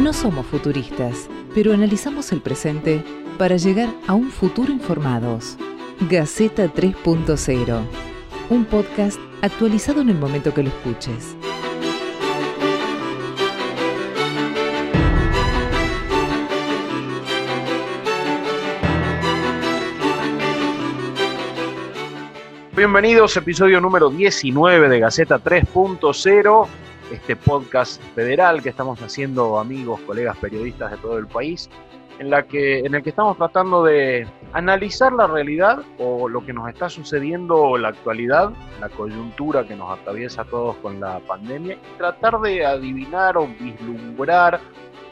No somos futuristas, pero analizamos el presente para llegar a un futuro informados. Gaceta 3.0, un podcast actualizado en el momento que lo escuches. Bienvenidos, episodio número 19 de Gaceta 3.0 este podcast federal que estamos haciendo amigos, colegas periodistas de todo el país, en, la que, en el que estamos tratando de analizar la realidad o lo que nos está sucediendo en la actualidad, la coyuntura que nos atraviesa a todos con la pandemia, y tratar de adivinar o vislumbrar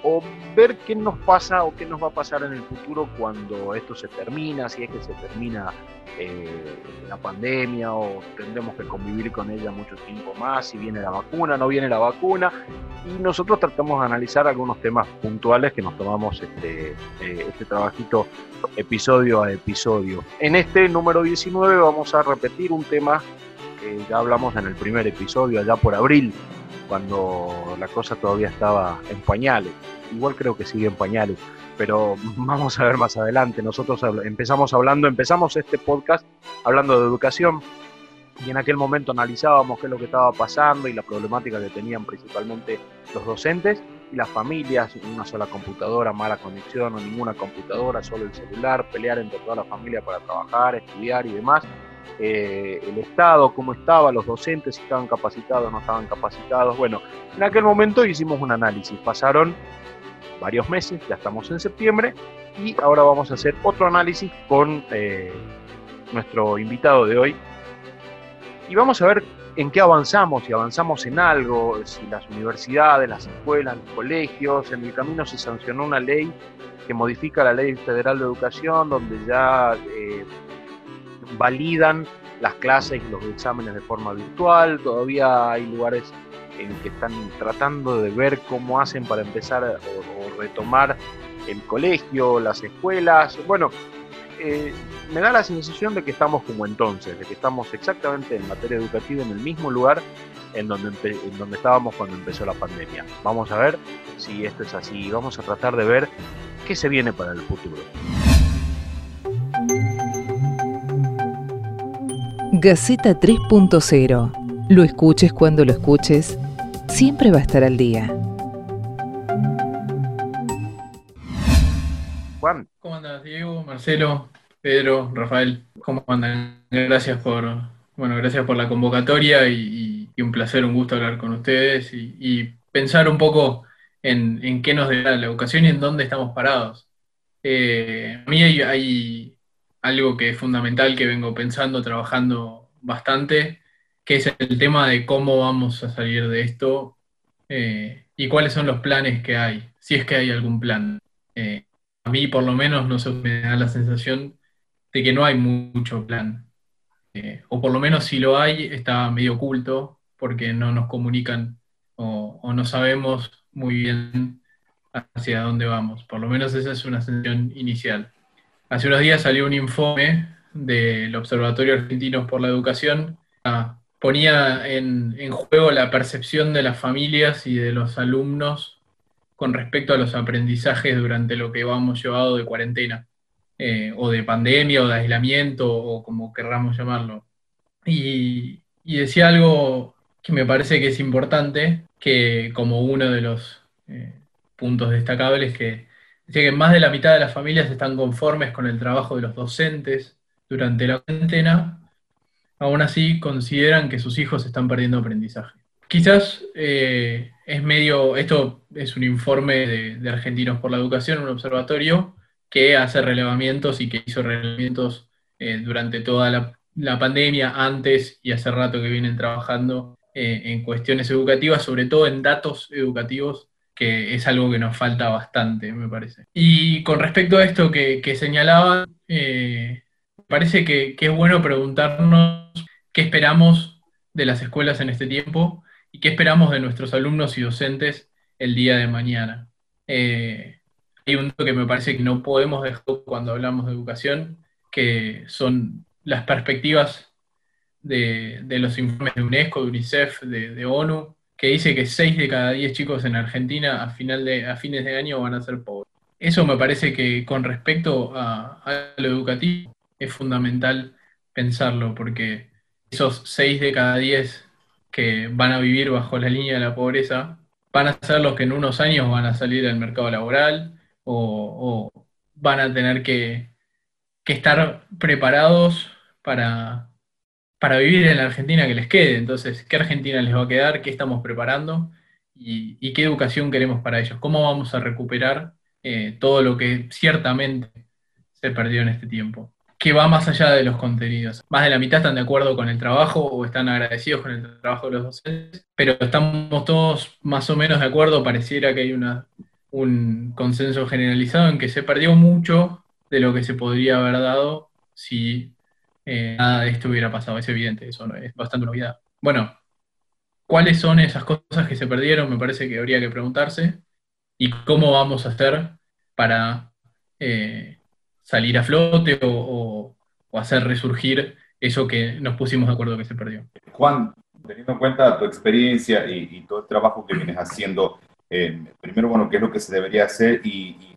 o ver qué nos pasa o qué nos va a pasar en el futuro cuando esto se termina, si es que se termina eh, la pandemia o tendremos que convivir con ella mucho tiempo más, si viene la vacuna, no viene la vacuna, y nosotros tratamos de analizar algunos temas puntuales que nos tomamos este, eh, este trabajito episodio a episodio. En este número 19 vamos a repetir un tema que ya hablamos en el primer episodio, allá por abril, cuando la cosa todavía estaba en pañales. Igual creo que sigue en pañales, pero vamos a ver más adelante. Nosotros empezamos hablando, empezamos este podcast hablando de educación y en aquel momento analizábamos qué es lo que estaba pasando y la problemática que tenían principalmente los docentes y las familias, una sola computadora, mala conexión o ninguna computadora, solo el celular, pelear entre toda la familia para trabajar, estudiar y demás. Eh, el Estado, cómo estaba, los docentes, si estaban capacitados, no estaban capacitados. Bueno, en aquel momento hicimos un análisis, pasaron varios meses, ya estamos en septiembre, y ahora vamos a hacer otro análisis con eh, nuestro invitado de hoy. Y vamos a ver en qué avanzamos, si avanzamos en algo, si las universidades, las escuelas, los colegios, en el camino se sancionó una ley que modifica la ley federal de educación, donde ya eh, validan las clases y los exámenes de forma virtual, todavía hay lugares en que están tratando de ver cómo hacen para empezar o, retomar el colegio, las escuelas. Bueno, eh, me da la sensación de que estamos como entonces, de que estamos exactamente en materia educativa en el mismo lugar en donde, en donde estábamos cuando empezó la pandemia. Vamos a ver si esto es así, vamos a tratar de ver qué se viene para el futuro. Gaceta 3.0. Lo escuches cuando lo escuches, siempre va a estar al día. Juan. ¿Cómo andas, Diego, Marcelo, Pedro, Rafael? ¿Cómo andan? Gracias por, bueno, gracias por la convocatoria y, un placer, un gusto hablar con ustedes y, pensar un poco en, qué nos da la educación y en dónde estamos parados. Eh, a mí hay algo que es fundamental que vengo pensando, trabajando bastante, que es el tema de cómo vamos a salir de esto eh, y cuáles son los planes que hay, si es que hay algún plan. Eh, a mí por lo menos no se me da la sensación de que no hay mucho plan. Eh, o por lo menos si lo hay, está medio oculto porque no nos comunican o, o no sabemos muy bien hacia dónde vamos. Por lo menos esa es una sensación inicial. Hace unos días salió un informe del Observatorio Argentino por la Educación. Ah, ponía en, juego la percepción de las familias y de los alumnos con respecto a los aprendizajes durante lo que vamos llevado de cuarentena, eh, o de pandemia, o de aislamiento, o como querramos llamarlo. Y, decía algo que me parece que es importante, que como uno de los eh, puntos destacables que Decía que más de la mitad de las familias están conformes con el trabajo de los docentes durante la cuarentena, aún así consideran que sus hijos están perdiendo aprendizaje. Quizás eh, es medio, esto es un informe de, Argentinos por la Educación, un observatorio que hace relevamientos y que hizo relevamientos eh, durante toda la, pandemia, antes y hace rato que vienen trabajando eh, en cuestiones educativas, sobre todo en datos educativos que es algo que nos falta bastante, me parece. Y con respecto a esto que, que señalaban, eh, parece que, es bueno preguntarnos qué esperamos de las escuelas en este tiempo y qué esperamos de nuestros alumnos y docentes el día de mañana. Eh, hay un dato que me parece que no podemos dejar cuando hablamos de educación, que son las perspectivas de, los informes de UNESCO, de UNICEF, de ONU, que dice que 6 de cada 10 chicos en Argentina a, final de, a fines de año van a ser pobres. Eso me parece que con respecto a, lo educativo es fundamental pensarlo, porque esos 6 de cada 10 que van a vivir bajo la línea de la pobreza van a ser los que en unos años van a salir al mercado laboral o, van a tener que, que estar preparados para, para vivir en la Argentina que les quede. Entonces, ¿qué Argentina les va a quedar? ¿Qué estamos preparando? ¿Y, qué educación queremos para ellos? ¿Cómo vamos a recuperar eh, todo lo que ciertamente se perdió en este tiempo? Que va más allá de los contenidos. Más de la mitad están de acuerdo con el trabajo o están agradecidos con el trabajo de los docentes, pero estamos todos más o menos de acuerdo, pareciera que hay un consenso generalizado en que se perdió mucho de lo que se podría haber dado si eh, nada de esto hubiera pasado. Es evidente, eso es bastante novedad. Bueno, ¿cuáles son esas cosas que se perdieron? Me parece que habría que preguntarse. ¿Y cómo vamos a hacer para eh, salir a flote o, hacer resurgir eso que nos pusimos de acuerdo que se perdió? Juan, teniendo en cuenta tu experiencia y, todo el trabajo que vienes haciendo, eh, primero, bueno, ¿qué es lo que se debería hacer y,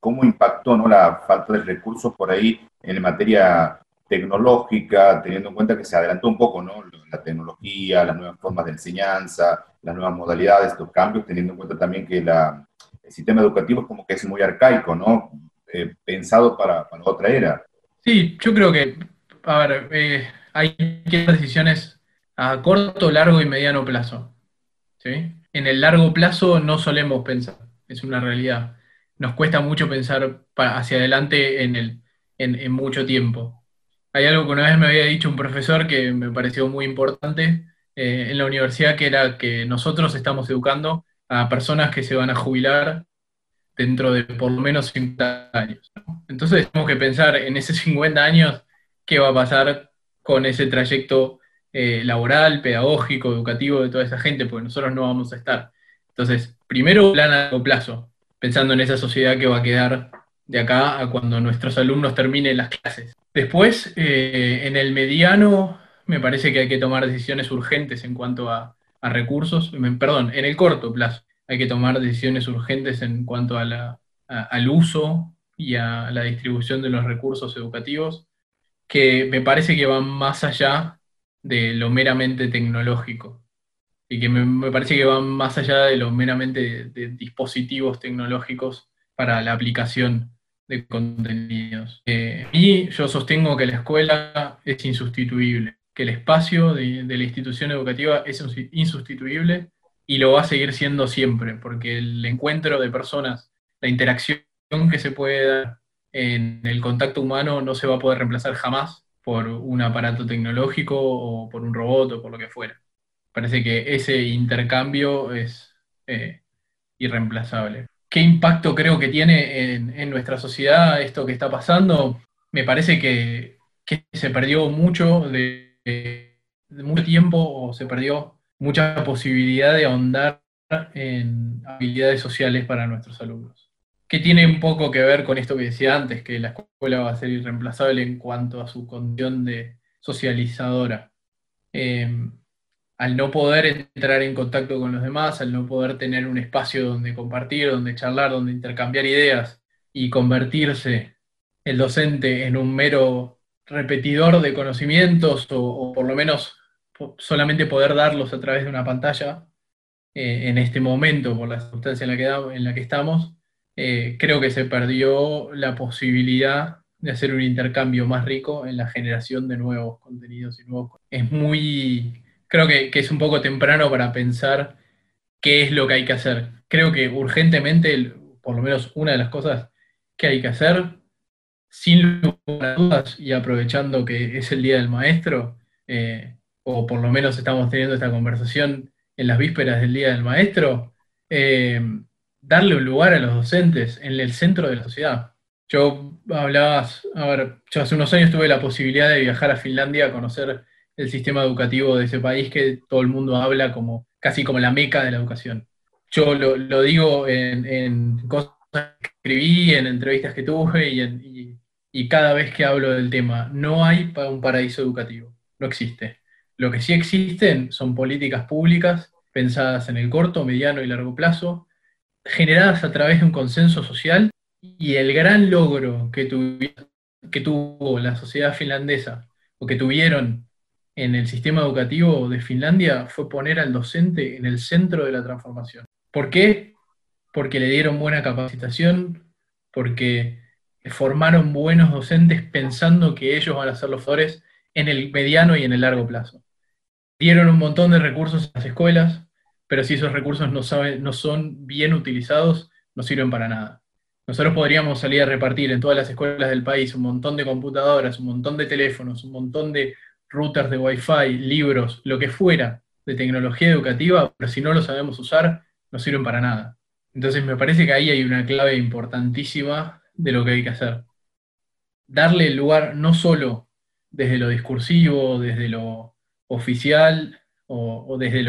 cómo impactó ¿no? la falta de recursos por ahí en materia tecnológica, teniendo en cuenta que se adelantó un poco, ¿no? La tecnología, las nuevas formas de enseñanza, las nuevas modalidades, estos cambios, teniendo en cuenta también que el sistema educativo es como que es muy arcaico, ¿no? Eh, pensado para, otra era. Sí, yo creo que, a ver, eh, hay que decisiones a corto, largo y mediano plazo. ¿sí? En el largo plazo no solemos pensar, es una realidad. Nos cuesta mucho pensar hacia adelante en, el, en mucho tiempo hay algo que una vez me había dicho un profesor que me pareció muy importante eh, en la universidad, que era que nosotros estamos educando a personas que se van a jubilar dentro de por lo menos 50 años. Entonces tenemos que pensar en esos 50 años qué va a pasar con ese trayecto eh, laboral, pedagógico, educativo de toda esa gente, porque nosotros no vamos a estar. Entonces, primero plan a largo plazo, pensando en esa sociedad que va a quedar de acá a cuando nuestros alumnos terminen las clases. Después, eh, en el mediano, me parece que hay que tomar decisiones urgentes en cuanto a, recursos, perdón, en el corto plazo, hay que tomar decisiones urgentes en cuanto al uso y a la distribución de los recursos educativos, que me parece que van más allá de lo meramente tecnológico y que me, parece que van más allá de lo meramente de dispositivos tecnológicos para la aplicación de contenidos. Eh, y yo sostengo que la escuela es insustituible, que el espacio de, la institución educativa es insustituible y lo va a seguir siendo siempre, porque el encuentro de personas, la interacción que se puede dar en el contacto humano no se va a poder reemplazar jamás por un aparato tecnológico o por un robot o por lo que fuera. Parece que ese intercambio es eh, irreemplazable qué impacto creo que tiene en, nuestra sociedad esto que está pasando. Me parece que, se perdió mucho de, mucho tiempo o se perdió mucha posibilidad de ahondar en habilidades sociales para nuestros alumnos. Que tiene un poco que ver con esto que decía antes, que la escuela va a ser irreemplazable en cuanto a su condición de socializadora. Eh, al no poder entrar en contacto con los demás, al no poder tener un espacio donde compartir, donde charlar, donde intercambiar ideas y convertirse el docente en un mero repetidor de conocimientos o, por lo menos solamente poder darlos a través de una pantalla eh, en este momento, por la circunstancia en la que, en la que estamos, eh, creo que se perdió la posibilidad de hacer un intercambio más rico en la generación de nuevos contenidos y nuevos. Es muy creo que, es un poco temprano para pensar qué es lo que hay que hacer. Creo que urgentemente, por lo menos una de las cosas que hay que hacer, sin lugar a dudas y aprovechando que es el Día del Maestro, eh, o por lo menos estamos teniendo esta conversación en las vísperas del Día del Maestro, eh, darle un lugar a los docentes en el centro de la sociedad. Yo hablaba, a ver, yo hace unos años tuve la posibilidad de viajar a Finlandia a conocer el sistema educativo de ese país que todo el mundo habla como casi como la meca de la educación. Yo lo, digo en, cosas que escribí, en entrevistas que tuve y, y, cada vez que hablo del tema. No hay un paraíso educativo, no existe. Lo que sí existen son políticas públicas pensadas en el corto, mediano y largo plazo, generadas a través de un consenso social y el gran logro que, que tuvo la sociedad finlandesa o que tuvieron en el sistema educativo de Finlandia fue poner al docente en el centro de la transformación. ¿Por qué? Porque le dieron buena capacitación, porque formaron buenos docentes pensando que ellos van a ser los flores en el mediano y en el largo plazo. Dieron un montón de recursos a las escuelas, pero si esos recursos no, no son bien utilizados, no sirven para nada. Nosotros podríamos salir a repartir en todas las escuelas del país un montón de computadoras, un montón de teléfonos, un montón de routers de Wi-Fi, libros, lo que fuera de tecnología educativa, pero si no lo sabemos usar, no sirven para nada. Entonces me parece que ahí hay una clave importantísima de lo que hay que hacer. Darle lugar no solo desde lo discursivo, desde lo oficial o, desde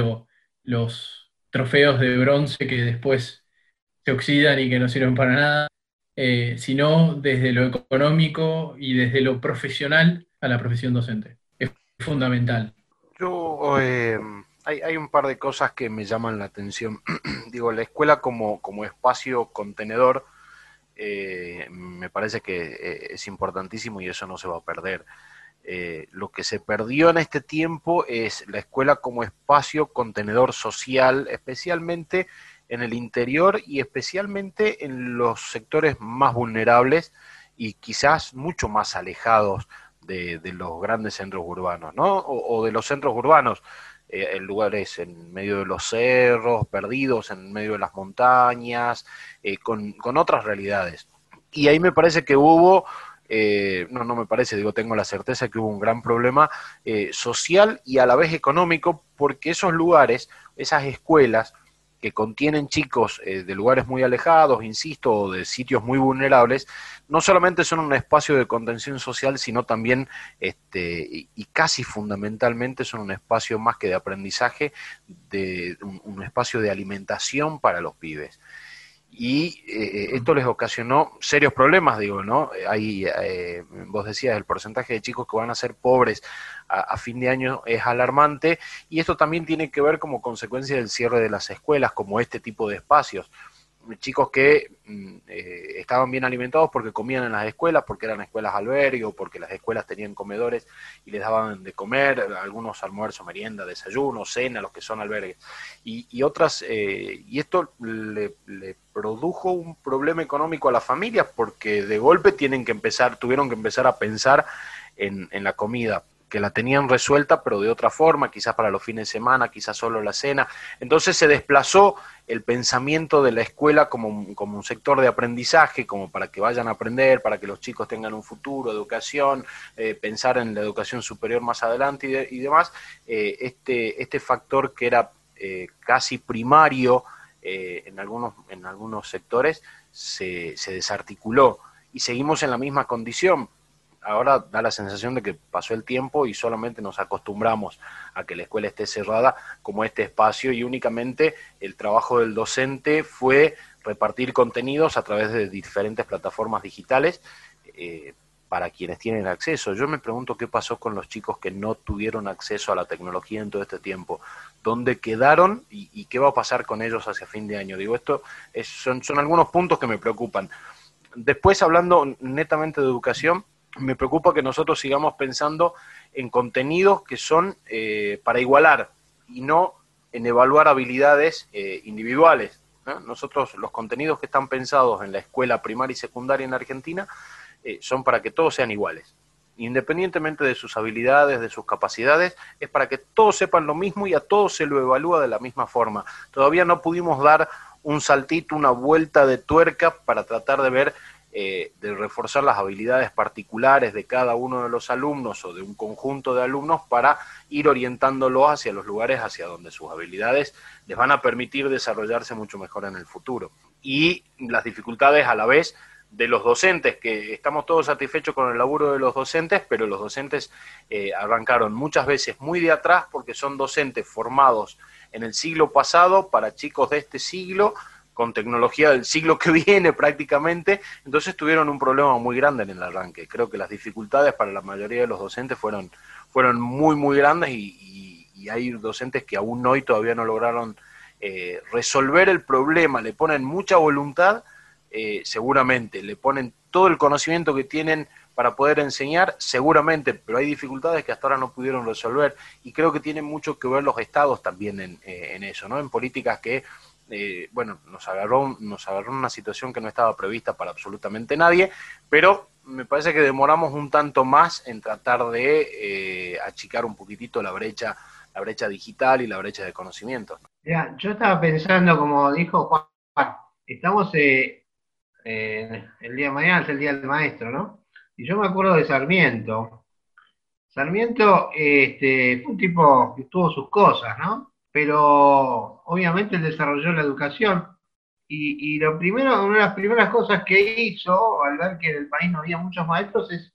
los trofeos de bronce que después se oxidan y que no sirven para nada, eh, sino desde lo económico y desde lo profesional a la profesión docente fundamental. Yo, eh, hay, un par de cosas que me llaman la atención. Digo, la escuela como, como espacio contenedor eh, me parece que eh, es importantísimo y eso no se va a perder. lo que se perdió en este tiempo es la escuela como espacio contenedor social, especialmente en el interior y especialmente en los sectores más vulnerables y quizás mucho más alejados de, los grandes centros urbanos, ¿no? O, de los centros urbanos, eh, en lugares en medio de los cerros, perdidos en medio de las montañas, eh, con, otras realidades. Y ahí me parece que hubo, eh, no, no me parece, digo, tengo la certeza que hubo un gran problema social y a la vez económico, porque esos lugares, esas escuelas, que contienen chicos eh, de lugares muy alejados, insisto, o de sitios muy vulnerables, no solamente son un espacio de contención social, sino también, este, y, casi fundamentalmente, son un espacio más que de aprendizaje, de un espacio de alimentación para los pibes y eh, esto les ocasionó serios problemas, digo, ¿no? Hay, eh, vos decías, el porcentaje de chicos que van a ser pobres a, fin de año es alarmante y esto también tiene que ver como consecuencia del cierre de las escuelas, como este tipo de espacios chicos que mm, eh, estaban bien alimentados porque comían en las escuelas, porque eran escuelas albergue, porque las escuelas tenían comedores y les daban de comer, algunos almuerzo, merienda, desayuno, cena, los que son albergues. Y, otras, eh, y esto le, produjo un problema económico a las familias porque de golpe tienen que empezar, tuvieron que empezar a pensar en, en la comida que la tenían resuelta, pero de otra forma, quizás para los fines de semana, quizás solo la cena. Entonces se desplazó el pensamiento de la escuela como, un sector de aprendizaje, como para que vayan a aprender, para que los chicos tengan un futuro, educación, eh, pensar en la educación superior más adelante y, demás. Eh, este, este factor que era eh, casi primario en, algunos, en algunos sectores se, se desarticuló y seguimos en la misma condición ahora da la sensación de que pasó el tiempo y solamente nos acostumbramos a que la escuela esté cerrada como este espacio y únicamente el trabajo del docente fue repartir contenidos a través de diferentes plataformas digitales eh, para quienes tienen acceso. Yo me pregunto qué pasó con los chicos que no tuvieron acceso a la tecnología en todo este tiempo. ¿Dónde quedaron y, qué va a pasar con ellos hacia fin de año? Digo, esto son, son algunos puntos que me preocupan. Después, hablando netamente de educación, me preocupa que nosotros sigamos pensando en contenidos que son eh, para igualar y no en evaluar habilidades eh, individuales. Nosotros los contenidos que están pensados en la escuela primaria y secundaria en Argentina eh, son para que todos sean iguales. Independientemente de sus habilidades, de sus capacidades, es para que todos sepan lo mismo y a todos se lo evalúa de la misma forma. Todavía no pudimos dar un saltito, una vuelta de tuerca para tratar de ver eh, de reforzar las habilidades particulares de cada uno de los alumnos o de un conjunto de alumnos para ir orientándolos hacia los lugares hacia donde sus habilidades les van a permitir desarrollarse mucho mejor en el futuro. Y las dificultades a la vez de los docentes, que estamos todos satisfechos con el laburo de los docentes, pero los docentes eh, arrancaron muchas veces muy de atrás porque son docentes formados en el siglo pasado para chicos de este siglo con tecnología del siglo que viene prácticamente, entonces tuvieron un problema muy grande en el arranque. Creo que las dificultades para la mayoría de los docentes fueron, fueron muy, muy grandes y, hay docentes que aún hoy todavía no lograron eh, resolver el problema, le ponen mucha voluntad, eh, seguramente, le ponen todo el conocimiento que tienen para poder enseñar, seguramente, pero hay dificultades que hasta ahora no pudieron resolver y creo que tienen mucho que ver los estados también en, eh, eso, ¿no? En políticas que, bueno, nos agarró, nos agarró una situación que no estaba prevista para absolutamente nadie, pero me parece que demoramos un tanto más en tratar de achicar un poquitito la brecha la brecha digital y la brecha de conocimiento. yo estaba pensando, como dijo Juan, estamos eh, el día de mañana, es el día del maestro, ¿no? Y yo me acuerdo de Sarmiento. Sarmiento este, fue un tipo que tuvo sus cosas, ¿no? Pero obviamente él desarrolló la educación. Y, y, lo primero, una de las primeras cosas que hizo al ver que en el país no había muchos maestros es,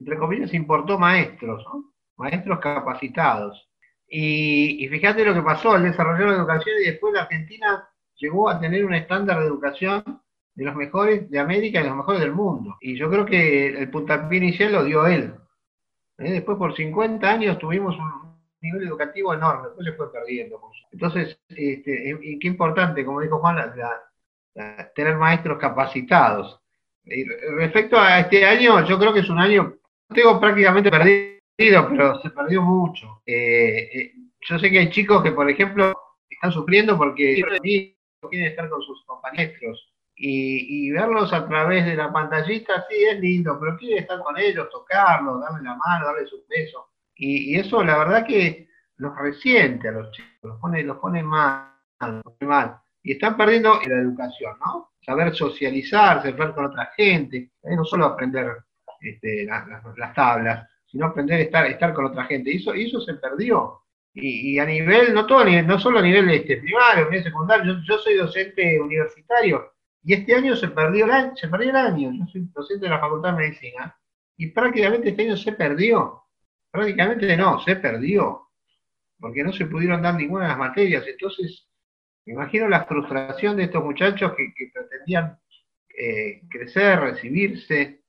entre comillas, importó maestros, ¿no? maestros capacitados. Y, fíjate lo que pasó, el desarrollo de la educación y después la Argentina llegó a tener un estándar de educación de los mejores de América y de los mejores del mundo. Y yo creo que el puntapié inicial lo dio él. ¿Eh? Después por 50 años tuvimos un nivel educativo enorme, después se fue perdiendo. Entonces, este, y qué importante, como dijo Juan, tener maestros capacitados. respecto a este año, yo creo que es un año, tengo prácticamente perdido pero se perdió mucho. Eh, eh, yo sé que hay chicos que, por ejemplo, están sufriendo porque quieren estar con sus compañeros. Y, verlos a través de la pantallita, sí, es lindo, pero quieren estar con ellos, tocarlos, darle la mano, darle sus besos. Y, eso, la verdad, que los resiente a los chicos, los pone, los pone mal, mal. Y están perdiendo la educación, ¿no? Saber socializarse, hablar con otra gente, no solo aprender este, las tablas, sino aprender a estar, estar con otra gente. Y eso, eso se perdió. Y, a nivel, no todo no solo a nivel este, primario, a nivel secundario, yo, soy docente universitario y este año se perdió, el año, se perdió el año, yo soy docente de la Facultad de Medicina y prácticamente este año se perdió. Prácticamente no, se perdió, porque no se pudieron dar ninguna de las materias. Entonces, me imagino la frustración de estos muchachos que, pretendían eh, crecer, recibirse,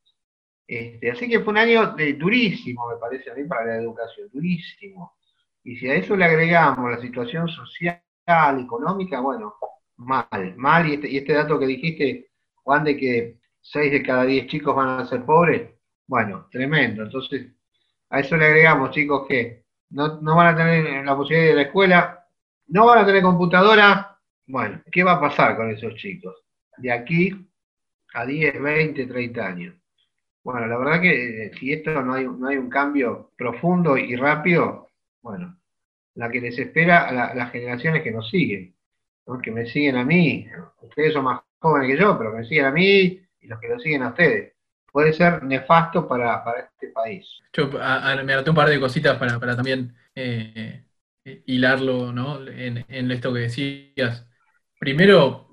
este, así que fue un año de, durísimo, me parece a mí, para la educación, durísimo. Y si a eso le agregamos la situación social, económica, bueno, mal, mal. Y este, este dato que dijiste, Juan, de que 6 de cada 10 chicos van a ser pobres, bueno, tremendo. Entonces, a eso le agregamos, chicos, que no, no van a tener la posibilidad de la escuela, no van a tener computadora. Bueno, ¿qué va a pasar con esos chicos? De aquí a 10, 20, 30 años. Bueno, la verdad que eh, si esto no hay, no un cambio profundo y rápido, bueno, la que les espera a las generaciones que nos siguen, que me siguen a mí, ustedes son más jóvenes que yo, pero me siguen a mí y los que lo siguen a ustedes. Puede ser nefasto para, este país. Yo me anoté un par de cositas para, también eh, hilarlo ¿no? en, en esto que decías. Primero,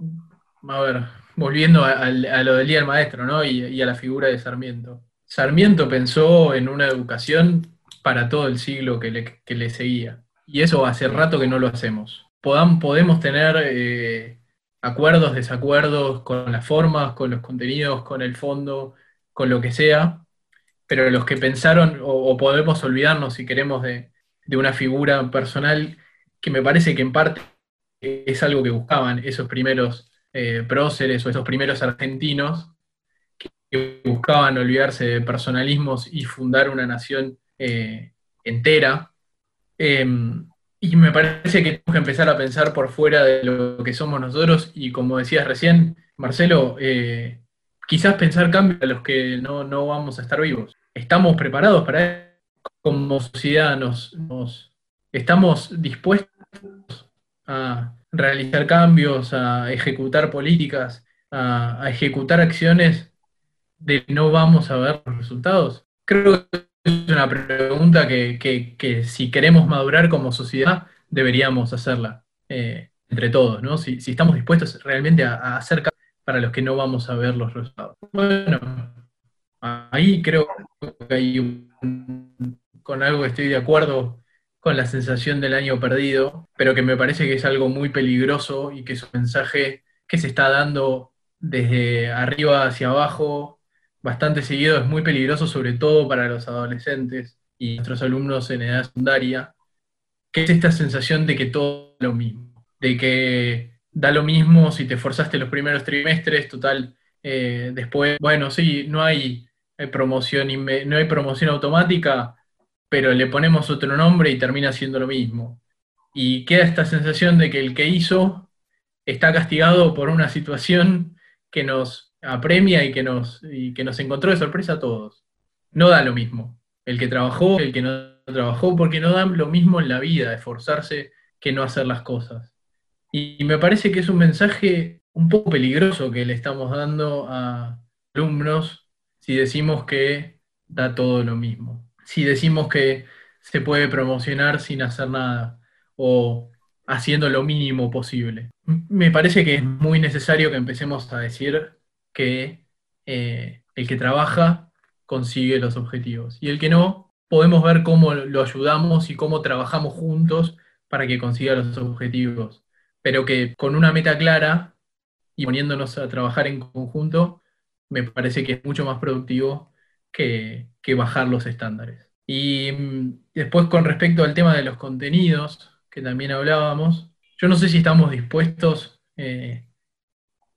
a ver, volviendo a, lo del Día del Maestro, ¿no? Y, a la figura de Sarmiento. Sarmiento pensó en una educación para todo el siglo que le, seguía. Y eso hace rato que no lo hacemos. podemos tener eh, acuerdos, desacuerdos con las formas, con los contenidos, con el fondo, con lo que sea, pero los que pensaron, o, podemos olvidarnos si queremos de, de una figura personal que me parece que en parte es algo que buscaban esos primeros eh, próceres o esos primeros argentinos que buscaban olvidarse de personalismos y fundar una nación eh, entera. Em, y me parece que tenemos que empezar a pensar por fuera de lo que somos nosotros y como decías recién, Marcelo, eh, quizás pensar cambios a los que no, vamos a estar vivos. ¿Estamos preparados para eso? Como sociedad nos, estamos dispuestos a realizar cambios, a ejecutar políticas, a, ejecutar acciones de no vamos a ver los resultados? Creo que es una pregunta que, si queremos madurar como sociedad deberíamos hacerla eh, entre todos, ¿no? Si, estamos dispuestos realmente a, hacer cambios para los que no vamos a ver los resultados. Bueno, ahí creo que hay con algo estoy de acuerdo con la sensación del año perdido, pero que me parece que es algo muy peligroso y que es un mensaje que se está dando desde arriba hacia abajo bastante seguido, es muy peligroso sobre todo para los adolescentes y nuestros alumnos en edad secundaria, que es esta sensación de que todo es lo mismo, de que da lo mismo si te forzaste los primeros trimestres, total, eh, después, bueno, sí, no hay, promoción, no hay promoción automática, pero le ponemos otro nombre y termina siendo lo mismo. Y queda esta sensación de que el que hizo está castigado por una situación que nos apremia y que nos, y que nos encontró de sorpresa a todos. No da lo mismo. El que trabajó, el que no trabajó, porque no da lo mismo en la vida, esforzarse que no hacer las cosas. Y me parece que es un mensaje un poco peligroso que le estamos dando a alumnos si decimos que da todo lo mismo. Si decimos que se puede promocionar sin hacer nada o haciendo lo mínimo posible. Me parece que es muy necesario que empecemos a decir que eh, el que trabaja consigue los objetivos y el que no, podemos ver cómo lo ayudamos y cómo trabajamos juntos para que consiga los objetivos, pero que con una meta clara y poniéndonos a trabajar en conjunto, me parece que es mucho más productivo que, bajar los estándares. Y mm, después con respecto al tema de los contenidos, que también hablábamos, yo no sé si estamos dispuestos eh,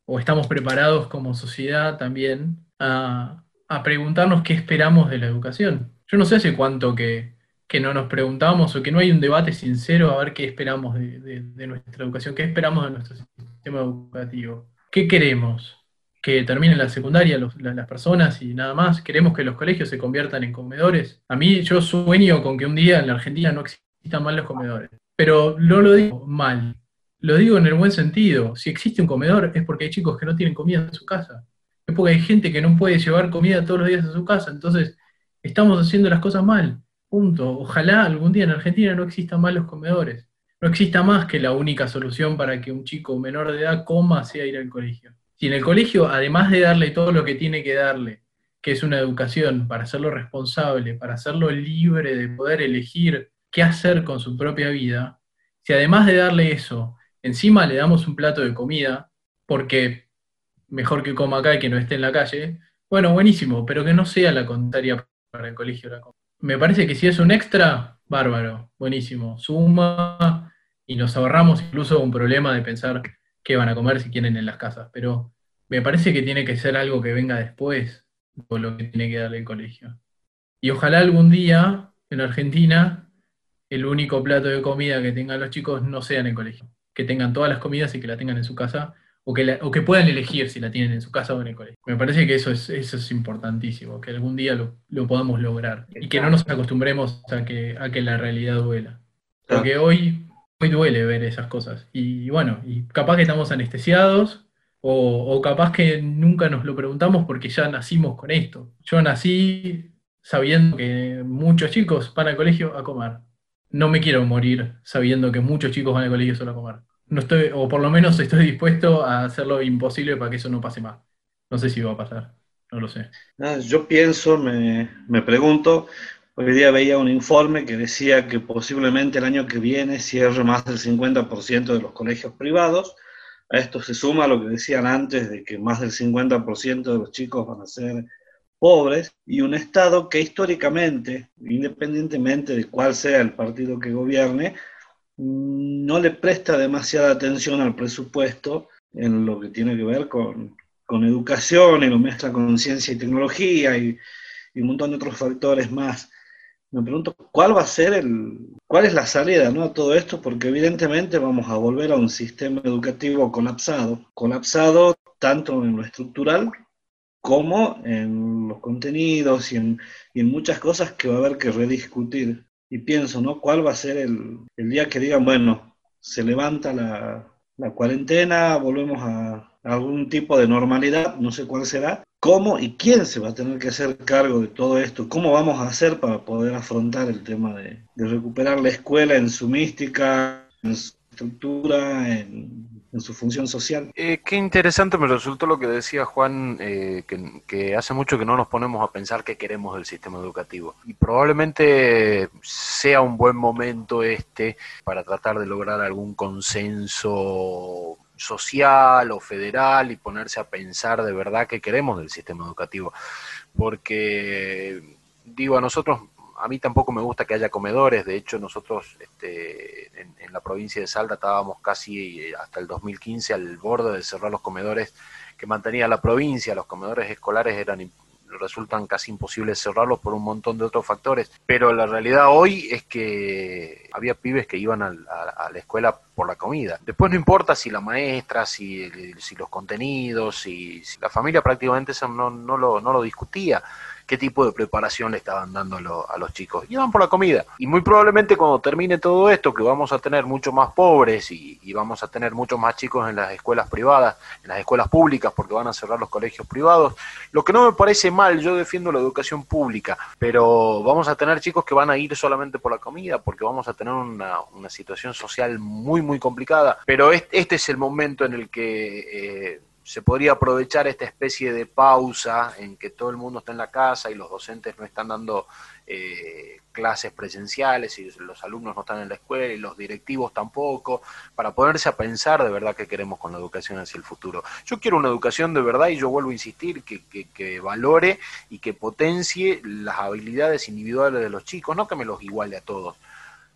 o estamos preparados como sociedad también a, preguntarnos qué esperamos de la educación. Yo no sé hace cuánto que, no nos preguntamos o que no hay un debate sincero a ver qué esperamos de nuestra educación, qué esperamos de nuestro sistema educativo. ¿Qué queremos? que terminen la secundaria las personas y nada más. Queremos que los colegios se conviertan en comedores. A mí yo sueño con que un día en la Argentina no existan más los comedores. Pero no lo digo mal, lo digo en el buen sentido. Si existe un comedor es porque hay chicos que no tienen comida en su casa. Es porque hay gente que no puede llevar comida todos los días a su casa. Entonces, estamos haciendo las cosas mal. Punto. Ojalá algún día en Argentina no existan más los comedores. No exista más que la única solución para que un chico menor de edad coma sea ir al colegio. Si en el colegio, además de darle todo lo que tiene que darle, que es una educación para hacerlo responsable, para hacerlo libre de poder elegir qué hacer con su propia vida, si además de darle eso, encima le damos un plato de comida, porque mejor que coma acá y que no esté en la calle, bueno, buenísimo, pero que no sea la contraria para el colegio. Me parece que si es un extra, bárbaro, buenísimo, suma y nos ahorramos incluso un problema de pensar qué van a comer si quieren en las casas, pero me parece que tiene que ser algo que venga después de lo que tiene que darle el colegio. Y ojalá algún día en Argentina el único plato de comida que tengan los chicos no sea en el colegio, que tengan todas las comidas y que la tengan en su casa o que, que puedan elegir si la tienen en su casa o en el colegio. Me parece que eso es, eso es importantísimo, que algún día lo, podamos lograr y que no nos acostumbremos a que, a que la realidad duela. Porque hoy muy duele ver esas cosas. Y bueno, y capaz que estamos anestesiados o, capaz que nunca nos lo preguntamos porque ya nacimos con esto. Yo nací sabiendo que muchos chicos van al colegio a comer. No me quiero morir sabiendo que muchos chicos van al colegio solo a comer. No estoy, o por lo menos estoy dispuesto a hacer lo imposible para que eso no pase más. No sé si va a pasar, no lo sé. Yo pienso, me, me pregunto, Hoy día veía un informe que decía que posiblemente el año que viene cierre más del 50% de los colegios privados. A esto se suma lo que decían antes de que más del 50% de los chicos van a ser pobres y un Estado que históricamente, independientemente de cuál sea el partido que gobierne, no le presta demasiada atención al presupuesto en lo que tiene que ver con, con educación y lo mezcla con ciencia y tecnología y, y un montón de otros factores más me pregunto cuál va a ser el, cuál es la salida ¿no? a todo esto, porque evidentemente vamos a volver a un sistema educativo colapsado, colapsado tanto en lo estructural como en los contenidos y en, y en muchas cosas que va a haber que rediscutir. Y pienso, ¿no? ¿Cuál va a ser el, el día que digan, bueno, se levanta la, la cuarentena, volvemos a algún tipo de normalidad, no sé cuál será, cómo y quién se va a tener que hacer cargo de todo esto, cómo vamos a hacer para poder afrontar el tema de, recuperar la escuela en su mística, en su estructura, en, su función social. Eh, qué interesante me resultó lo que decía Juan, eh, que, hace mucho que no nos ponemos a pensar qué queremos del sistema educativo. Y probablemente sea un buen momento este para tratar de lograr algún consenso social o federal y ponerse a pensar de verdad qué queremos del sistema educativo. Porque, digo, a nosotros a mí tampoco me gusta que haya comedores, de hecho nosotros este, en, la provincia de Salta estábamos casi eh, hasta el 2015 al borde de cerrar los comedores que mantenía la provincia, los comedores escolares eran resultan casi imposibles cerrarlos por un montón de otros factores. Pero la realidad hoy es que había pibes que iban a, la escuela por la comida. Después no importa si la maestra, si, si los contenidos, si, la familia prácticamente no lo discutía qué tipo de preparación le estaban dando a, los chicos. Iban por la comida. Y muy probablemente cuando termine todo esto, que vamos a tener mucho más pobres y, vamos a tener muchos más chicos en las escuelas privadas, en las escuelas públicas, porque van a cerrar los colegios privados, lo que no me parece mal, yo defiendo la educación pública, pero vamos a tener chicos que van a ir solamente por la comida, porque vamos a tener una, situación social muy, muy complicada. Pero este, es el momento en el que... Eh, se podría aprovechar esta especie de pausa en que todo el mundo está en la casa y los docentes no están dando eh, clases presenciales y los alumnos no están en la escuela y los directivos tampoco, para ponerse a pensar de verdad qué queremos con la educación hacia el futuro. Yo quiero una educación de verdad y yo vuelvo a insistir que, que valore y que potencie las habilidades individuales de los chicos, no que me los iguale a todos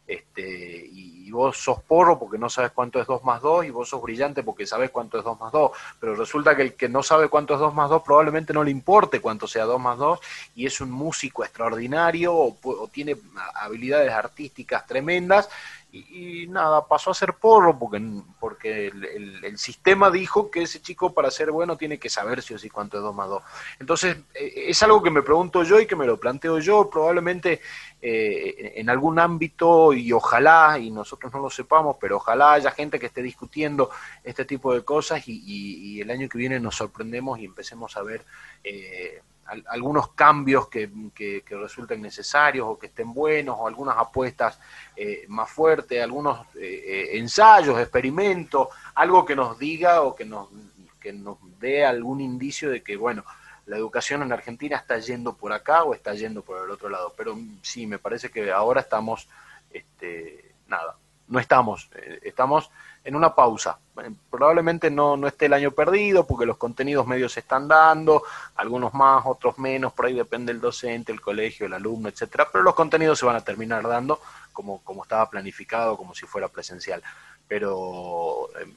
este, y, vos sos porro porque no sabes cuánto es 2 más 2 y vos sos brillante porque sabes cuánto es 2 más 2, pero resulta que el que no sabe cuánto es 2 más 2 probablemente no le importe cuánto sea 2 más 2 y es un músico extraordinario o tiene habilidades artísticas tremendas y, nada, pasó a ser porro porque, porque el, sistema dijo que ese chico para ser bueno tiene que saber si o sí cuánto es 2 más 2. Entonces, eh, es algo que me pregunto yo y que me lo planteo yo, probablemente eh, en algún ámbito y ojalá, y nosotros no lo sepamos, pero ojalá haya gente que esté discutiendo este tipo de cosas y, el año que viene nos sorprendemos y empecemos a ver... Eh, algunos cambios que, resulten necesarios o que estén buenos, o algunas apuestas eh, más fuertes, algunos eh, eh, ensayos, experimentos, algo que nos diga o que nos, que nos dé algún indicio de que, bueno, la educación en Argentina está yendo por acá o está yendo por el otro lado. Pero sí, me parece que ahora estamos, este, nada, no estamos, estamos en una pausa. Probablemente no, no esté el año perdido porque los contenidos medios se están dando, algunos más, otros menos, por ahí depende el docente, el colegio, el alumno, etcétera, pero los contenidos se van a terminar dando como, como estaba planificado, como si fuera presencial. Pero em,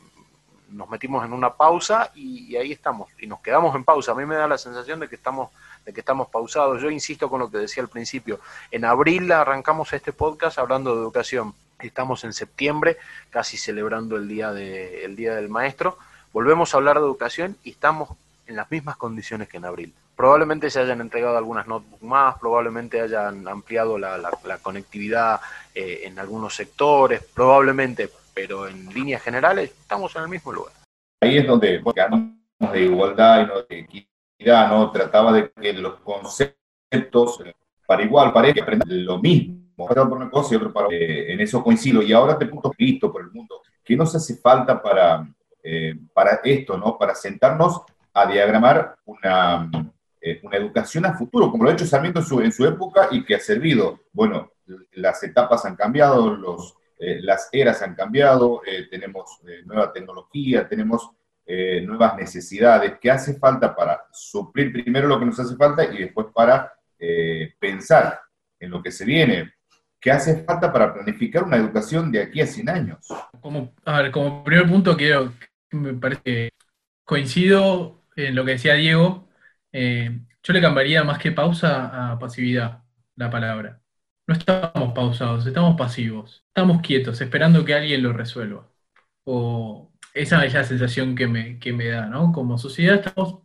nos metimos en una pausa y, ahí estamos, y nos quedamos en pausa. A mí me da la sensación de que estamos de que estamos pausados. Yo insisto con lo que decía al principio. En abril arrancamos este podcast hablando de educación Estamos en septiembre, casi celebrando el día, de, el día del maestro. Volvemos a hablar de educación y estamos en las mismas condiciones que en abril. Probablemente se hayan entregado algunas notebooks más, probablemente hayan ampliado la, la, conectividad eh, en algunos sectores, probablemente, pero en líneas generales estamos en el mismo lugar. Ahí es donde hablamos de igualdad y no de equidad, ¿no? Trataba de que los conceptos para igual, para que aprendan lo mismo por una cosa y otro para eh, en eso coincido. Y ahora te punto visto por el mundo. ¿Qué nos hace falta para, eh, para esto, ¿no? Para sentarnos a diagramar una, eh, una educación a futuro, como lo ha hecho Sarmiento en su, en su época y que ha servido. Bueno, las etapas han cambiado, los, las eras han cambiado, tenemos nueva tecnología, tenemos nuevas necesidades. ¿Qué hace falta para suplir primero lo que nos hace falta y después para pensar en lo que se viene? ¿Qué hace falta para planificar una educación de aquí a 100 años? Como, a ver, como primer punto, quiero, me parece que coincido en lo que decía Diego. Eh, yo le cambiaría más que pausa a pasividad la palabra. No estamos pausados, estamos pasivos. Estamos quietos, esperando que alguien lo resuelva. O esa es la sensación que me, que me da, ¿no? Como sociedad estamos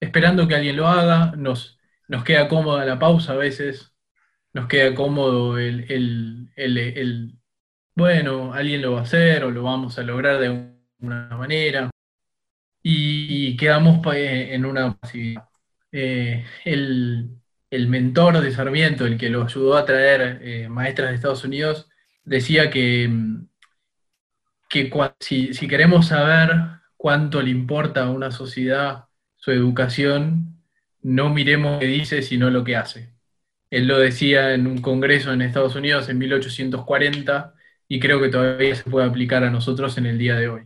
esperando que alguien lo haga, nos, nos queda cómoda la pausa a veces, nos queda cómodo el, bueno, alguien lo va a hacer o lo vamos a lograr de una manera y, quedamos en una pasividad. Eh, el, mentor de Sarmiento, el que lo ayudó a traer eh, maestras de Estados Unidos, decía que, que si, queremos saber cuánto le importa a una sociedad su educación, no miremos qué dice, sino lo que hace. Él lo decía en un congreso en Estados Unidos en 1840 y creo que todavía se puede aplicar a nosotros en el día de hoy.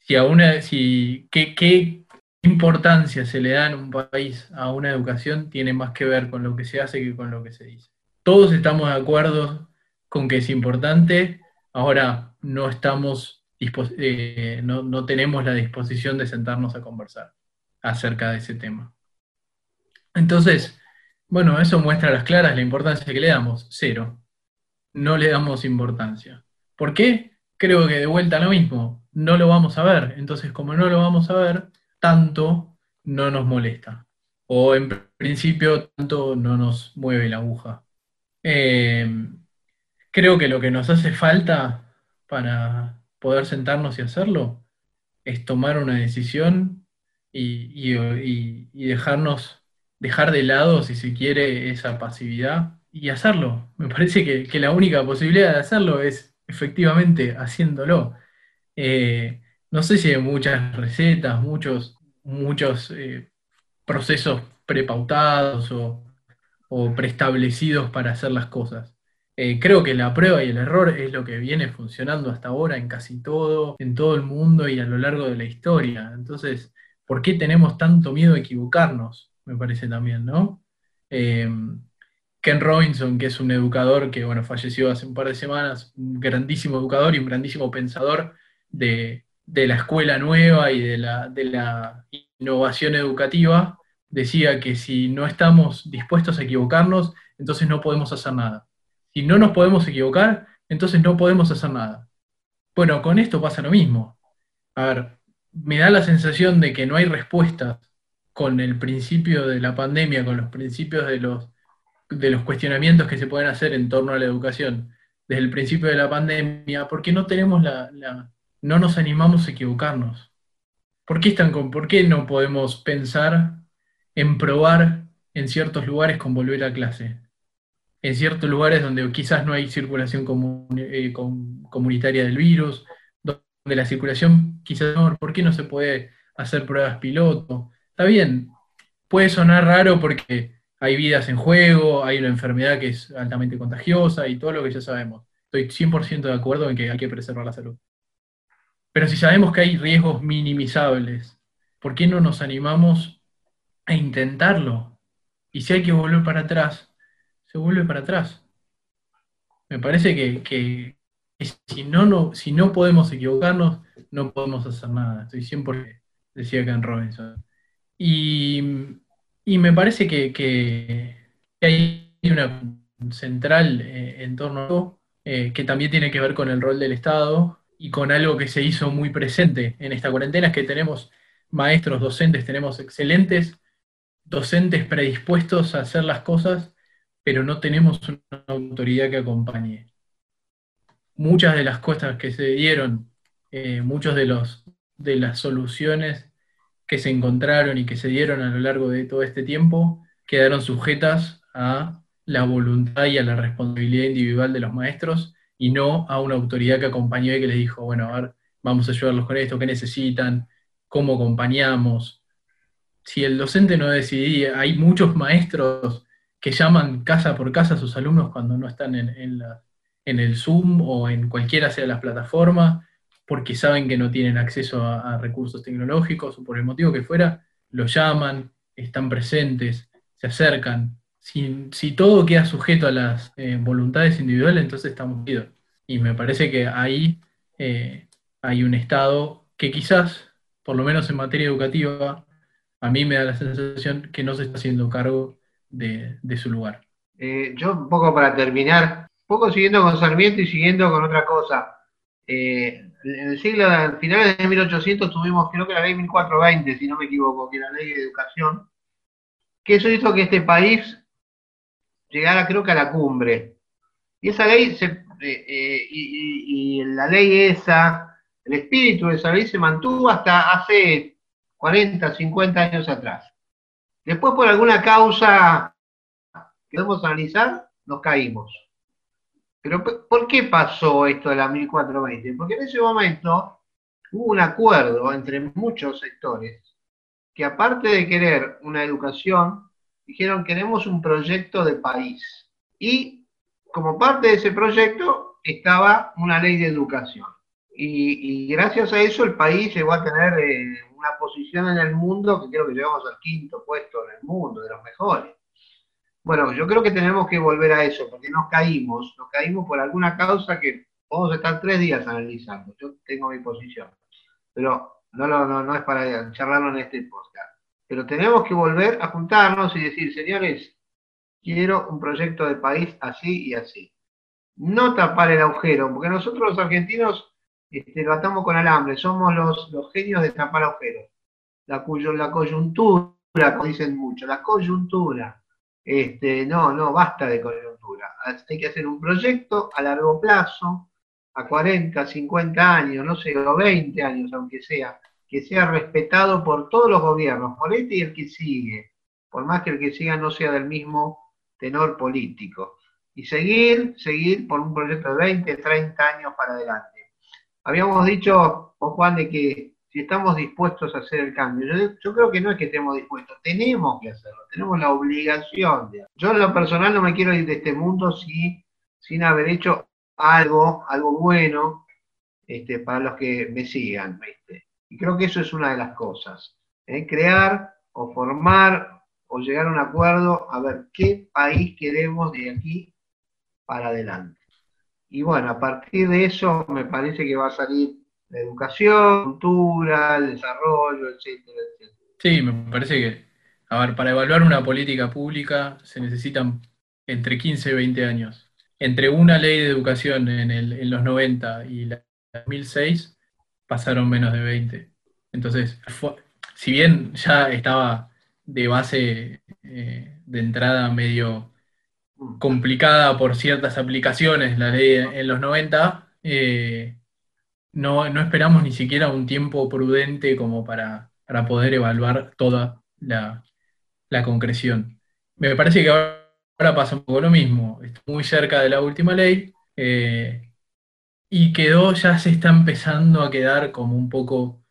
Si a si, ¿qué, ¿Qué importancia se le da en un país a una educación tiene más que ver con lo que se hace que con lo que se dice. todos estamos de acuerdo con que es importante, ahora no estamos, eh, no, no tenemos la disposición de sentarnos a conversar acerca de ese tema. Entonces, bueno, eso muestra a las claras la importancia que le damos, cero. No le damos importancia. ¿Por qué? Creo que de vuelta lo mismo, no lo vamos a ver. Entonces, como no lo vamos a ver, tanto no nos molesta. O en principio, tanto no nos mueve la aguja. Eh, creo que lo que nos hace falta para poder sentarnos y hacerlo es tomar una decisión y, dejarnos, dejar de lado, si se quiere, esa pasividad y hacerlo. Me parece que, la única posibilidad de hacerlo es efectivamente haciéndolo. Eh, no sé si hay muchas recetas, muchos, muchos eh, procesos prepautados o, preestablecidos para hacer las cosas. Eh, creo que la prueba y el error es lo que viene funcionando hasta ahora en casi todo, en todo el mundo y a lo largo de la historia. Entonces, ¿por qué tenemos tanto miedo a equivocarnos? Me parece también, ¿no? Eh, Ken Robinson, que es un educador que, bueno, falleció hace un par de semanas, un grandísimo educador y un grandísimo pensador de, de la escuela nueva y de la, de la innovación educativa, decía que si no estamos dispuestos a equivocarnos, entonces no podemos hacer nada. Si no nos podemos equivocar, entonces no podemos hacer nada. Bueno, con esto pasa lo mismo. A ver, me da la sensación de que no hay respuestas con el principio de la pandemia, con los principios de los, de los cuestionamientos que se pueden hacer en torno a la educación desde el principio de la pandemia, porque no tenemos la no nos animamos a equivocarnos. ¿Por qué, están con, ¿Por qué no podemos pensar en probar en ciertos lugares con volver a clase? En ciertos lugares donde quizás no hay circulación eh, comunitaria del virus, donde la circulación quizás no, ¿por qué no se puede hacer pruebas piloto? Está bien, puede sonar raro porque hay vidas en juego, hay una enfermedad que es altamente contagiosa y todo lo que ya sabemos. Estoy 100% de acuerdo en que hay que preservar la salud. Pero si sabemos que hay riesgos minimizables, ¿por qué no nos animamos a intentarlo? Y si hay que volver para atrás, se vuelve para atrás. Me parece que, si, no, no, si no podemos equivocarnos, no podemos hacer nada. Estoy 100% decía Ken Robinson. Y, me parece que, hay una central eh, en torno a eso, eh, que también tiene que ver con el rol del Estado y con algo que se hizo muy presente en esta cuarentena, es que tenemos maestros, docentes, tenemos excelentes docentes predispuestos a hacer las cosas, pero no tenemos una autoridad que acompañe. Muchas de las cosas que se dieron, eh, muchas de, de las soluciones que se encontraron y que se dieron a lo largo de todo este tiempo, quedaron sujetas a la voluntad y a la responsabilidad individual de los maestros y no a una autoridad que acompañó y que les dijo, bueno, a ver, vamos a ayudarlos con esto, qué necesitan, cómo acompañamos. Si el docente no decidía, hay muchos maestros que llaman casa por casa a sus alumnos cuando no están en, en, el Zoom o en cualquiera sea las plataformas, porque saben que no tienen acceso a, recursos tecnológicos o por el motivo que fuera, lo llaman, están presentes, se acercan, si, todo queda sujeto a las eh, voluntades individuales, entonces estamos idos. Y me parece que ahí eh, hay un Estado que quizás, por lo menos en materia educativa, a mí me da la sensación que no se está haciendo cargo de, su lugar. Eh, yo un poco para terminar, un poco siguiendo con Sarmiento y siguiendo con otra cosa. en el siglo, al finales de 1800 tuvimos, creo que la ley 1420, si no me equivoco, que era la ley de educación, que eso hizo que este país llegara creo que a la cumbre. Y esa ley, se, eh, eh, y, la ley esa, el espíritu de esa ley se mantuvo hasta hace 40, 50 años atrás. Después por alguna causa que podemos analizar, nos caímos. Pero ¿por qué pasó esto de la 1420? Porque en ese momento hubo un acuerdo entre muchos sectores que aparte de querer una educación dijeron queremos un proyecto de país. Y como parte de ese proyecto estaba una ley de educación. Y, gracias a eso el país llegó a tener eh, una posición en el mundo que creo que llegamos al quinto puesto en el mundo, de los mejores. Bueno, yo creo que tenemos que volver a eso, porque nos caímos, nos caímos por alguna causa que podemos estar tres días analizando. Yo tengo mi posición, pero no, no, no es para charlarlo en este podcast. Pero tenemos que volver a juntarnos y decir, señores, quiero un proyecto de país así y así. No tapar el agujero, porque nosotros los argentinos este, lo atamos con alambre, somos los, los genios de tapar agujeros. La, la coyuntura, como dicen mucho, la coyuntura. Este, no, no, basta de coyuntura. Hay que hacer un proyecto a largo plazo, a 40, 50 años, no sé, o 20 años, aunque sea, que sea respetado por todos los gobiernos, por este y el que sigue, por más que el que siga no sea del mismo tenor político. Y seguir, seguir por un proyecto de 20, 30 años para adelante. Habíamos dicho, con Juan, de que si estamos dispuestos a hacer el cambio. Yo, creo que no es que estemos dispuestos, tenemos que hacerlo, tenemos la obligación de Yo en lo personal no me quiero ir de este mundo si, sin haber hecho algo, algo bueno este, para los que me sigan. Y creo que eso es una de las cosas. ¿eh? Crear o formar o llegar a un acuerdo a ver qué país queremos de aquí para adelante. Y bueno, a partir de eso me parece que va a salir la educación, cultura, el desarrollo, etcétera, etcétera. Sí, me parece que, a ver, para evaluar una política pública se necesitan entre 15 y 20 años. Entre una ley de educación en, el, en los 90 y la 2006 pasaron menos de 20. Entonces, si bien ya estaba de base eh, de entrada medio complicada por ciertas aplicaciones, la ley en los 90, eh, no, esperamos ni siquiera un tiempo prudente como para, poder evaluar toda la, concreción. Me parece que ahora pasa un poco lo mismo, está muy cerca de la última ley eh, y quedó, ya se está empezando a quedar como un poco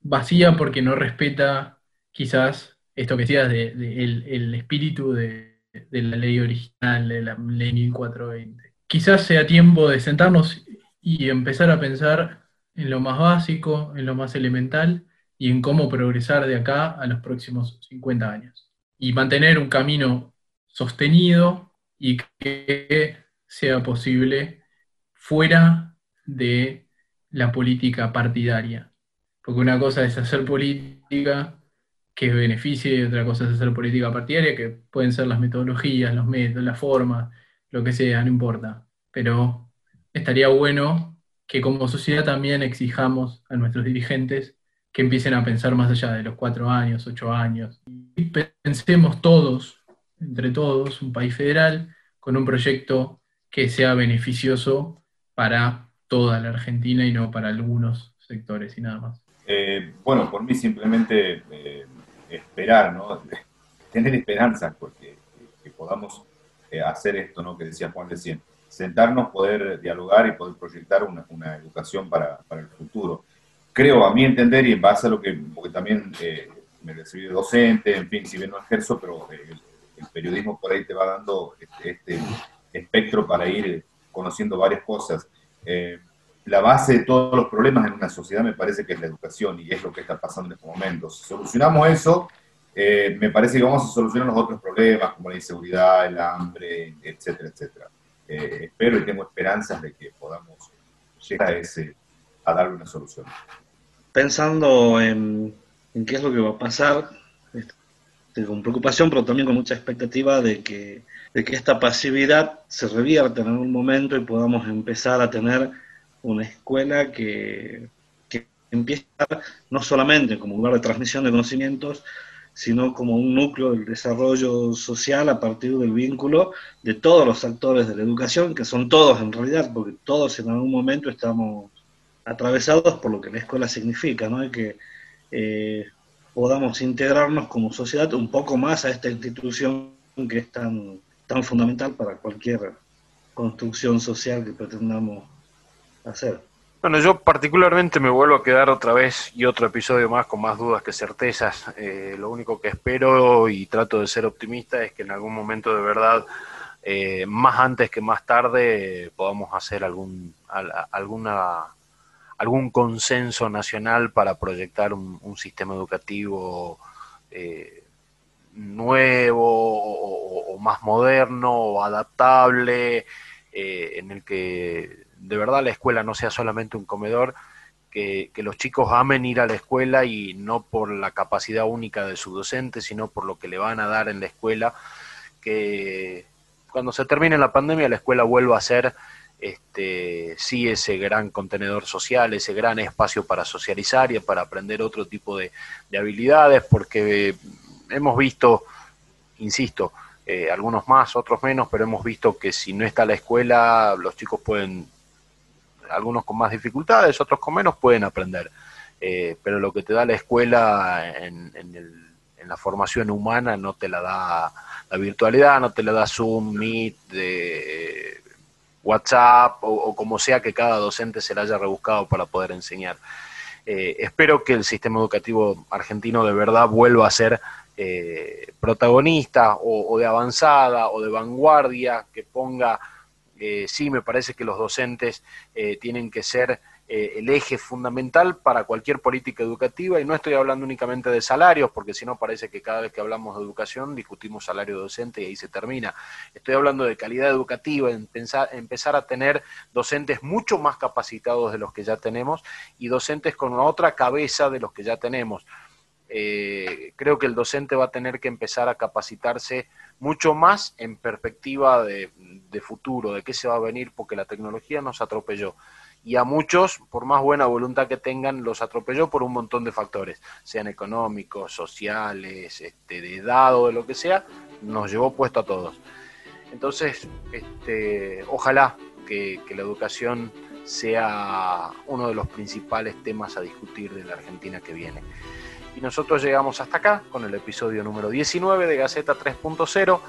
vacía porque no respeta quizás esto que decías de, el, espíritu de, la ley original, de la ley 1420. Quizás sea tiempo de sentarnos y empezar a pensar en lo más básico, en lo más elemental y en cómo progresar de acá a los próximos 50 años. Y mantener un camino sostenido y que sea posible fuera de la política partidaria. Porque una cosa es hacer política que beneficie y otra cosa es hacer política partidaria, que pueden ser las metodologías, los métodos, las formas, lo que sea, no importa. Pero estaría bueno que como sociedad también exijamos a nuestros dirigentes que empiecen a pensar más allá de los cuatro años, ocho años. Y pensemos todos, entre todos, un país federal con un proyecto que sea beneficioso para toda la Argentina y no para algunos sectores y nada más. Eh, bueno, por mí simplemente eh, esperar, ¿no? tener esperanza porque que podamos eh, hacer esto, ¿no? Que decía Juan recién, sentarnos, poder dialogar y poder proyectar una, educación para, el futuro. Creo, a mi entender, y en base a lo que, porque también eh, me recibí de docente, en fin, si bien no ejerzo, pero el, periodismo por ahí te va dando este, este espectro para ir conociendo varias cosas. Eh, la base de todos los problemas en una sociedad me parece que es la educación y es lo que está pasando en estos momentos. Si solucionamos eso, eh, me parece que vamos a solucionar los otros problemas como la inseguridad, el hambre, etcétera, etcétera. Eh, espero y tengo esperanzas de que podamos llegar a, ese, a darle una solución. Pensando en, qué es lo que va a pasar, este, con preocupación, pero también con mucha expectativa de que, de que esta pasividad se revierta en algún momento y podamos empezar a tener una escuela que, que empieza no solamente como lugar de transmisión de conocimientos, sino como un núcleo del desarrollo social a partir del vínculo de todos los actores de la educación, que son todos en realidad, porque todos en algún momento estamos atravesados por lo que la escuela significa, ¿no? Y que eh, podamos integrarnos como sociedad un poco más a esta institución que es tan, tan fundamental para cualquier construcción social que pretendamos hacer. Bueno, yo particularmente me vuelvo a quedar otra vez y otro episodio más con más dudas que certezas. Eh, lo único que espero y trato de ser optimista es que en algún momento de verdad, eh, más antes que más tarde, podamos hacer algún, alguna, algún consenso nacional para proyectar un, sistema educativo eh, nuevo o, más moderno o adaptable, eh, en el que de verdad la escuela no sea solamente un comedor, que, los chicos amen ir a la escuela y no por la capacidad única de su docente, sino por lo que le van a dar en la escuela, que cuando se termine la pandemia la escuela vuelva a ser este, sí ese gran contenedor social, ese gran espacio para socializar y para aprender otro tipo de, habilidades, porque hemos visto, insisto, eh, algunos más, otros menos, pero hemos visto que si no está la escuela, los chicos pueden, algunos con más dificultades, otros con menos, pueden aprender. Eh, pero lo que te da la escuela en, en la formación humana no te la da la virtualidad, no te la da Zoom, Meet, de, WhatsApp o, como sea que cada docente se la haya rebuscado para poder enseñar. Eh, espero que el sistema educativo argentino de verdad vuelva a ser eh, protagonista o, de avanzada o de vanguardia, que ponga, eh, sí, me parece que los docentes tienen que ser eh, el eje fundamental para cualquier política educativa y no estoy hablando únicamente de salarios, porque si no parece que cada vez que hablamos de educación discutimos salario docente y ahí se termina. Estoy hablando de calidad educativa, en empezar a tener docentes mucho más capacitados de los que ya tenemos y docentes con otra cabeza de los que ya tenemos. Eh, creo que el docente va a tener que empezar a capacitarse mucho más en perspectiva de futuro, de qué se va a venir, porque la tecnología nos atropelló y a muchos, por más buena voluntad que tengan, los atropelló por un montón de factores, sean económicos, sociales, este, de edad o de lo que sea, nos llevó puesto a todos. Entonces, este, ojalá que, que la educación sea uno de los principales temas a discutir de la Argentina que viene. Y nosotros llegamos hasta acá con el episodio número 19 de Gaceta 3.0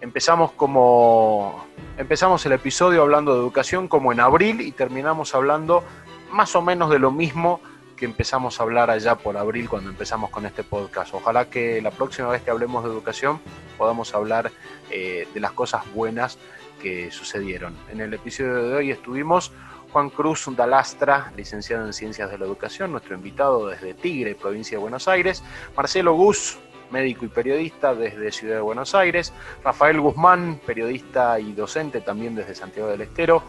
empezamos como empezamos el episodio hablando de educación como en abril y terminamos hablando más o menos de lo mismo que empezamos a hablar allá por abril cuando empezamos con este podcast. Ojalá que la próxima vez que hablemos de educación podamos hablar eh, de las cosas buenas que sucedieron. En el episodio de hoy estuvimos Juan Cruz Dalastra, licenciado en Ciencias de la Educación, nuestro invitado desde Tigre, provincia de Buenos Aires, Marcelo Gus, médico y periodista desde Ciudad de Buenos Aires, Rafael Guzmán, periodista y docente también desde Santiago del Estero,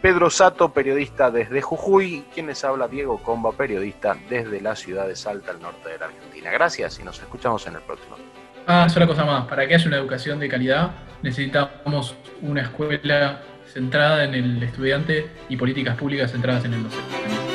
Pedro Sato, periodista desde Jujuy, quienes habla Diego Comba, periodista desde la ciudad de Salta, al norte de la Argentina. Gracias y nos escuchamos en el próximo. Ah, sola cosa más, para que haya una educación de calidad necesitamos una escuela centrada en el estudiante y políticas públicas centradas en el docente.